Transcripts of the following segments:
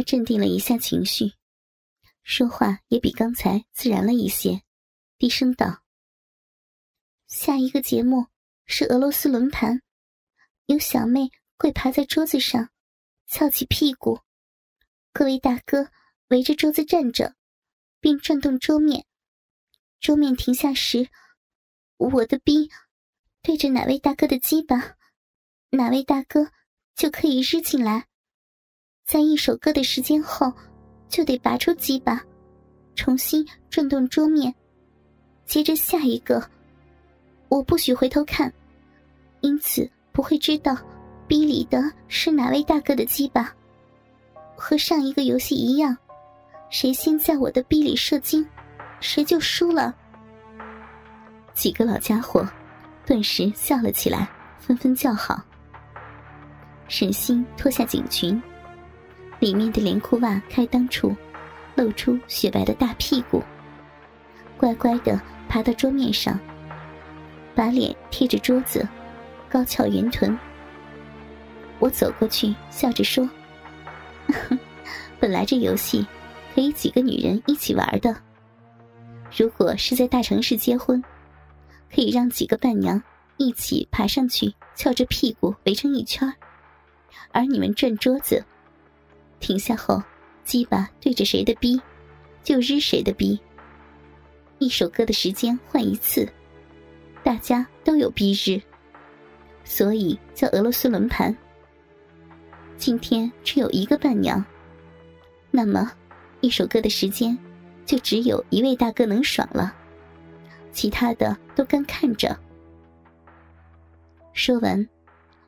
他镇定了一下情绪，说话也比刚才自然了一些，低声道：“下一个节目是俄罗斯轮盘，有小妹会爬在桌子上，翘起屁股，各位大哥围着桌子站着，并转动桌面。桌面停下时，我的兵对着哪位大哥的鸡巴，哪位大哥就可以日进来。”在一首歌的时间后，就得拔出鸡巴，重新转动桌面，接着下一个。我不许回头看，因此不会知道逼里的是哪位大哥的鸡巴。和上一个游戏一样，谁先在我的逼里射精，谁就输了。几个老家伙顿时笑了起来，纷纷叫好。沈星脱下警裙。里面的连裤袜开裆处，露出雪白的大屁股。乖乖的爬到桌面上，把脸贴着桌子，高翘圆臀。我走过去，笑着说：“ 本来这游戏可以几个女人一起玩的。如果是在大城市结婚，可以让几个伴娘一起爬上去，翘着屁股围成一圈而你们转桌子。”停下后，鸡巴对着谁的逼，就日谁的逼。一首歌的时间换一次，大家都有逼日，所以叫俄罗斯轮盘。今天只有一个伴娘，那么一首歌的时间就只有一位大哥能爽了，其他的都干看着。说完，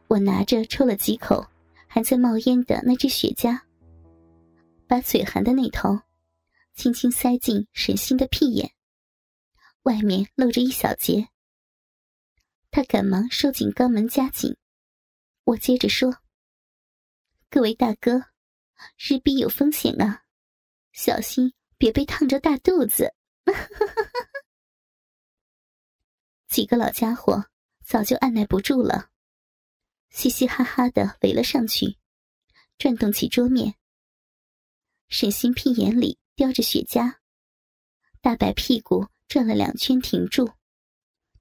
我拿着抽了几口还在冒烟的那只雪茄。把嘴含的那头，轻轻塞进沈星的屁眼，外面露着一小截。他赶忙收紧肛门，夹紧。我接着说：“各位大哥，日逼有风险啊，小心别被烫着大肚子。”几个老家伙早就按耐不住了，嘻嘻哈哈的围了上去，转动起桌面。沈星屁眼里叼着雪茄，大白屁股转了两圈停住，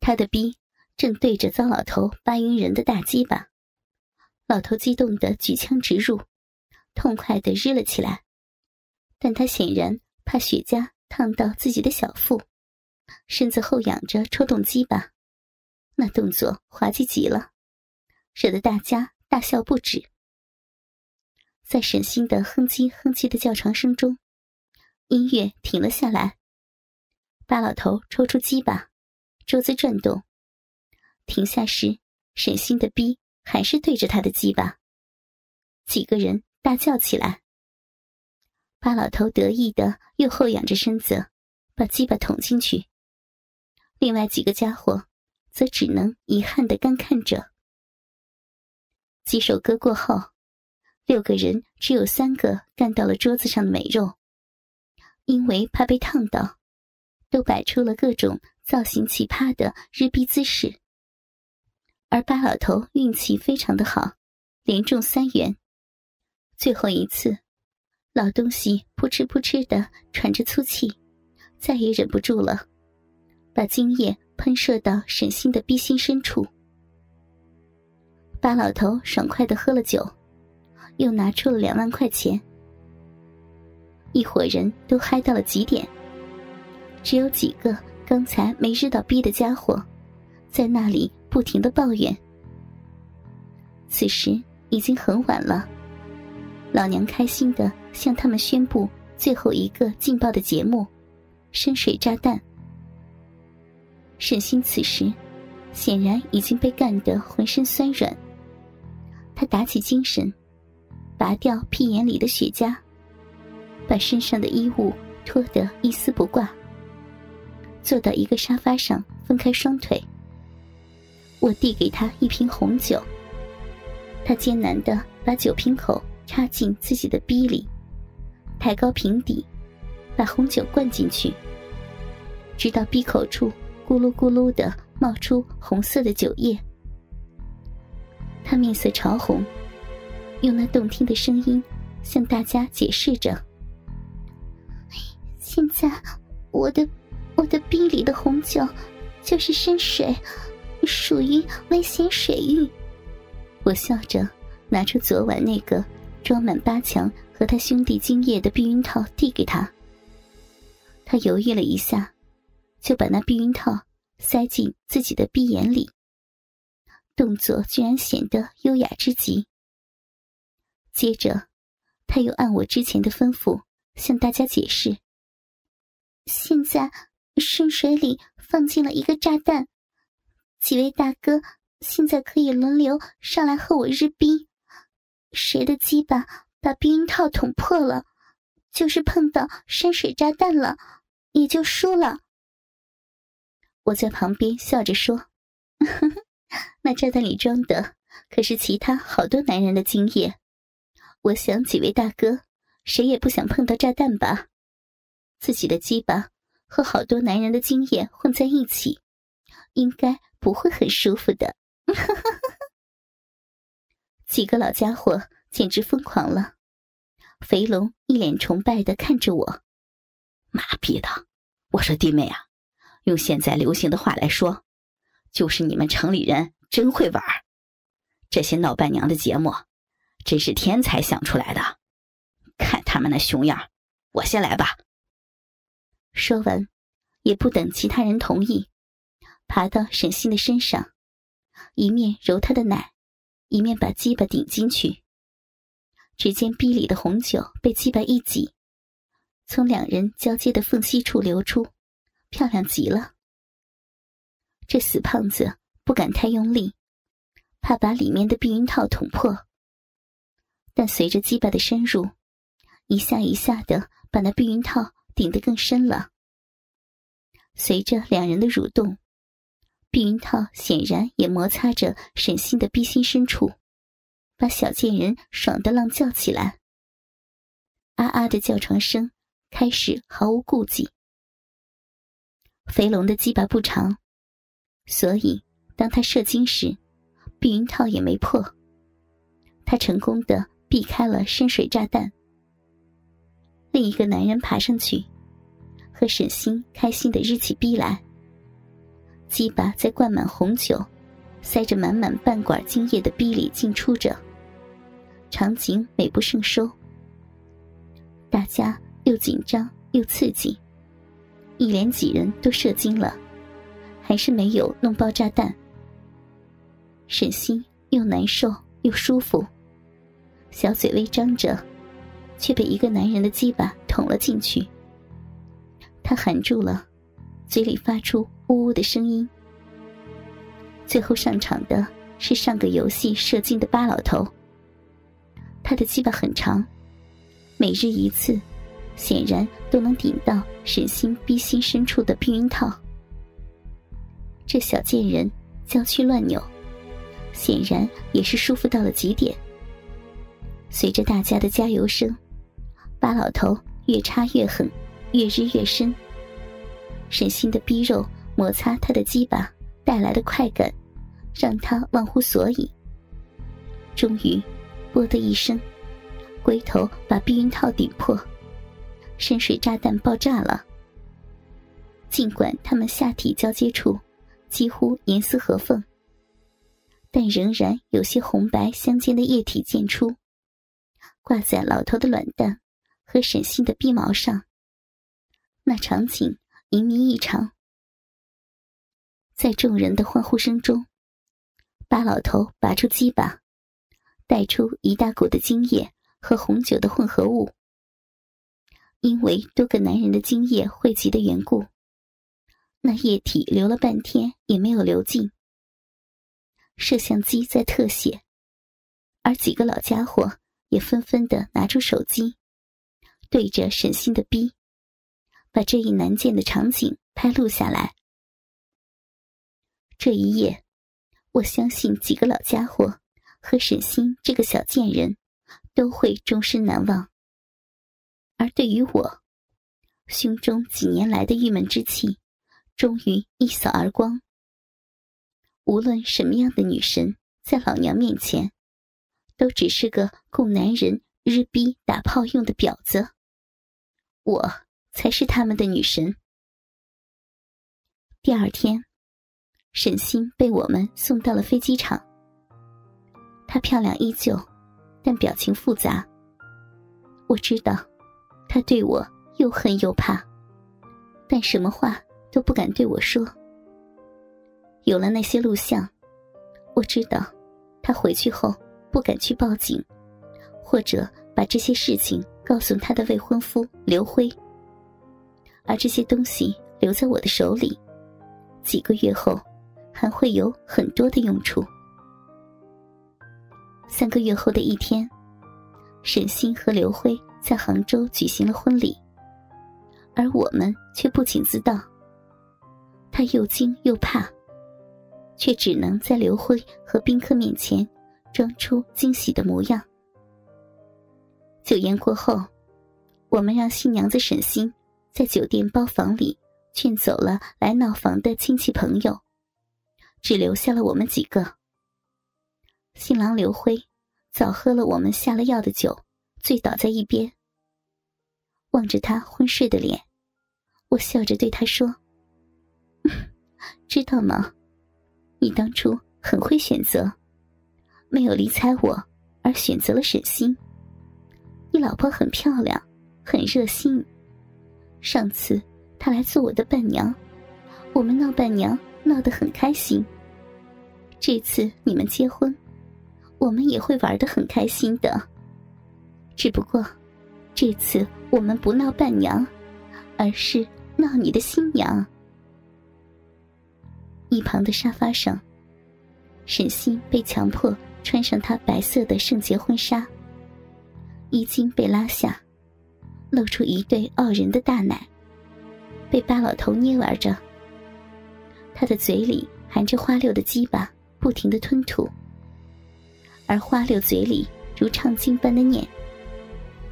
他的逼正对着糟老头八云人的大鸡巴，老头激动的举枪直入，痛快的日了起来，但他显然怕雪茄烫到自己的小腹，身子后仰着抽动鸡巴，那动作滑稽极了，惹得大家大笑不止。在沈星的哼唧哼唧的叫床声中，音乐停了下来。八老头抽出鸡巴，桌子转动。停下时，沈星的逼还是对着他的鸡巴。几个人大叫起来。八老头得意的又后仰着身子，把鸡巴捅进去。另外几个家伙则只能遗憾的干看着。几首歌过后。六个人只有三个干到了桌子上的美肉，因为怕被烫到，都摆出了各种造型奇葩的日逼姿势。而八老头运气非常的好，连中三元。最后一次，老东西扑哧扑哧的喘着粗气，再也忍不住了，把精液喷射到沈星的逼心深处。八老头爽快的喝了酒。又拿出了两万块钱，一伙人都嗨到了极点。只有几个刚才没日到逼的家伙，在那里不停的抱怨。此时已经很晚了，老娘开心的向他们宣布最后一个劲爆的节目——深水炸弹。沈星此时显然已经被干得浑身酸软，他打起精神。拔掉屁眼里的雪茄，把身上的衣物脱得一丝不挂，坐到一个沙发上，分开双腿。我递给他一瓶红酒，他艰难的把酒瓶口插进自己的逼里，抬高瓶底，把红酒灌进去，直到逼口处咕噜咕噜的冒出红色的酒液。他面色潮红。用那动听的声音向大家解释着：“现在我的我的逼里的红酒就是深水，属于危险水域。”我笑着拿出昨晚那个装满八强和他兄弟精液的避孕套递给他。他犹豫了一下，就把那避孕套塞进自己的鼻眼里，动作居然显得优雅之极。接着，他又按我之前的吩咐向大家解释：“现在深水里放进了一个炸弹，几位大哥现在可以轮流上来和我日逼，谁的鸡巴把避孕套捅破了，就是碰到深水炸弹了，也就输了。”我在旁边笑着说：“呵 呵那炸弹里装的可是其他好多男人的精液。”我想，几位大哥，谁也不想碰到炸弹吧？自己的鸡巴和好多男人的精液混在一起，应该不会很舒服的。几个老家伙简直疯狂了。肥龙一脸崇拜的看着我：“妈逼的！我说弟妹啊，用现在流行的话来说，就是你们城里人真会玩这些闹伴娘的节目。”真是天才想出来的！看他们那熊样，我先来吧。说完，也不等其他人同意，爬到沈星的身上，一面揉他的奶，一面把鸡巴顶进去。只见壁里的红酒被鸡巴一挤，从两人交接的缝隙处流出，漂亮极了。这死胖子不敢太用力，怕把里面的避孕套捅破。但随着鸡巴的深入，一下一下的把那避孕套顶得更深了。随着两人的蠕动，避孕套显然也摩擦着沈星的逼心深处，把小贱人爽得浪叫起来。啊啊的叫床声开始毫无顾忌。肥龙的鸡巴不长，所以当他射精时，避孕套也没破。他成功的。避开了深水炸弹。另一个男人爬上去，和沈星开心的日起逼来。鸡巴在灌满红酒、塞着满满半管精液的逼里进出着，场景美不胜收。大家又紧张又刺激，一连几人都射精了，还是没有弄爆炸弹。沈星又难受又舒服。小嘴微张着，却被一个男人的鸡巴捅了进去。他含住了，嘴里发出呜呜的声音。最后上场的是上个游戏射精的巴老头。他的鸡巴很长，每日一次，显然都能顶到沈心逼心深处的避孕套。这小贱人娇躯乱扭，显然也是舒服到了极点。随着大家的加油声，巴老头越插越狠，越日越深。沈心的逼肉摩擦他的鸡巴带来的快感，让他忘乎所以。终于，啵的一声，龟头把避孕套顶破，深水炸弹爆炸了。尽管他们下体交接处几乎严丝合缝，但仍然有些红白相间的液体溅出。挂在老头的卵蛋和沈星的臂毛上，那场景淫靡异常。在众人的欢呼声中，八老头拔出鸡巴，带出一大股的精液和红酒的混合物。因为多个男人的精液汇集的缘故，那液体流了半天也没有流尽。摄像机在特写，而几个老家伙。也纷纷的拿出手机，对着沈星的逼，把这一难见的场景拍录下来。这一夜，我相信几个老家伙和沈星这个小贱人都会终身难忘。而对于我，胸中几年来的郁闷之气，终于一扫而光。无论什么样的女神，在老娘面前。都只是个供男人日逼打炮用的婊子，我才是他们的女神。第二天，沈星被我们送到了飞机场。她漂亮依旧，但表情复杂。我知道，她对我又恨又怕，但什么话都不敢对我说。有了那些录像，我知道，她回去后不敢去报警。或者把这些事情告诉他的未婚夫刘辉，而这些东西留在我的手里，几个月后还会有很多的用处。三个月后的一天，沈星和刘辉在杭州举行了婚礼，而我们却不请自到。他又惊又怕，却只能在刘辉和宾客面前装出惊喜的模样。酒宴过后，我们让新娘子沈星在酒店包房里劝走了来闹房的亲戚朋友，只留下了我们几个。新郎刘辉早喝了我们下了药的酒，醉倒在一边。望着他昏睡的脸，我笑着对他说：“ 知道吗？你当初很会选择，没有离睬我，而选择了沈星。”你老婆很漂亮，很热心。上次她来做我的伴娘，我们闹伴娘闹得很开心。这次你们结婚，我们也会玩得很开心的。只不过，这次我们不闹伴娘，而是闹你的新娘。一旁的沙发上，沈星被强迫穿上她白色的圣洁婚纱。衣襟被拉下，露出一对傲人的大奶，被八老头捏玩着。他的嘴里含着花六的鸡巴，不停的吞吐。而花六嘴里如唱经般的念：“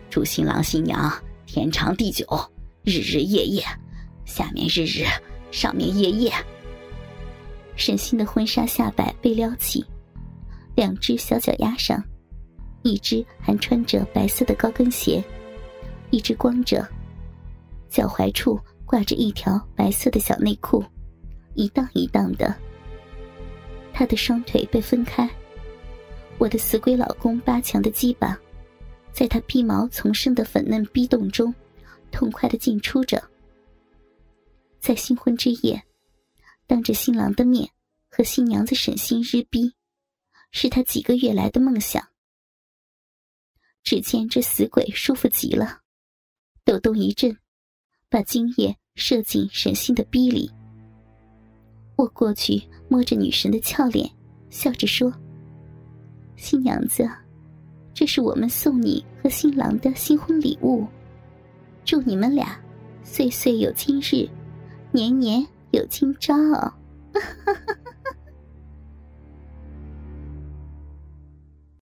祝新郎新娘天长地久，日日夜夜，下面日日，上面夜夜。”沈星的婚纱下摆被撩起，两只小脚丫上。一只还穿着白色的高跟鞋，一只光着，脚踝处挂着一条白色的小内裤，一荡一荡的。他的双腿被分开，我的死鬼老公八强的鸡巴，在他逼毛丛生的粉嫩逼洞中，痛快的进出着。在新婚之夜，当着新郎的面和新娘子沈心日逼，是他几个月来的梦想。只见这死鬼舒服极了，抖动一阵，把精液射进沈星的逼里。我过去摸着女神的俏脸，笑着说：“新娘子，这是我们送你和新郎的新婚礼物，祝你们俩岁岁有今日，年年有今朝。”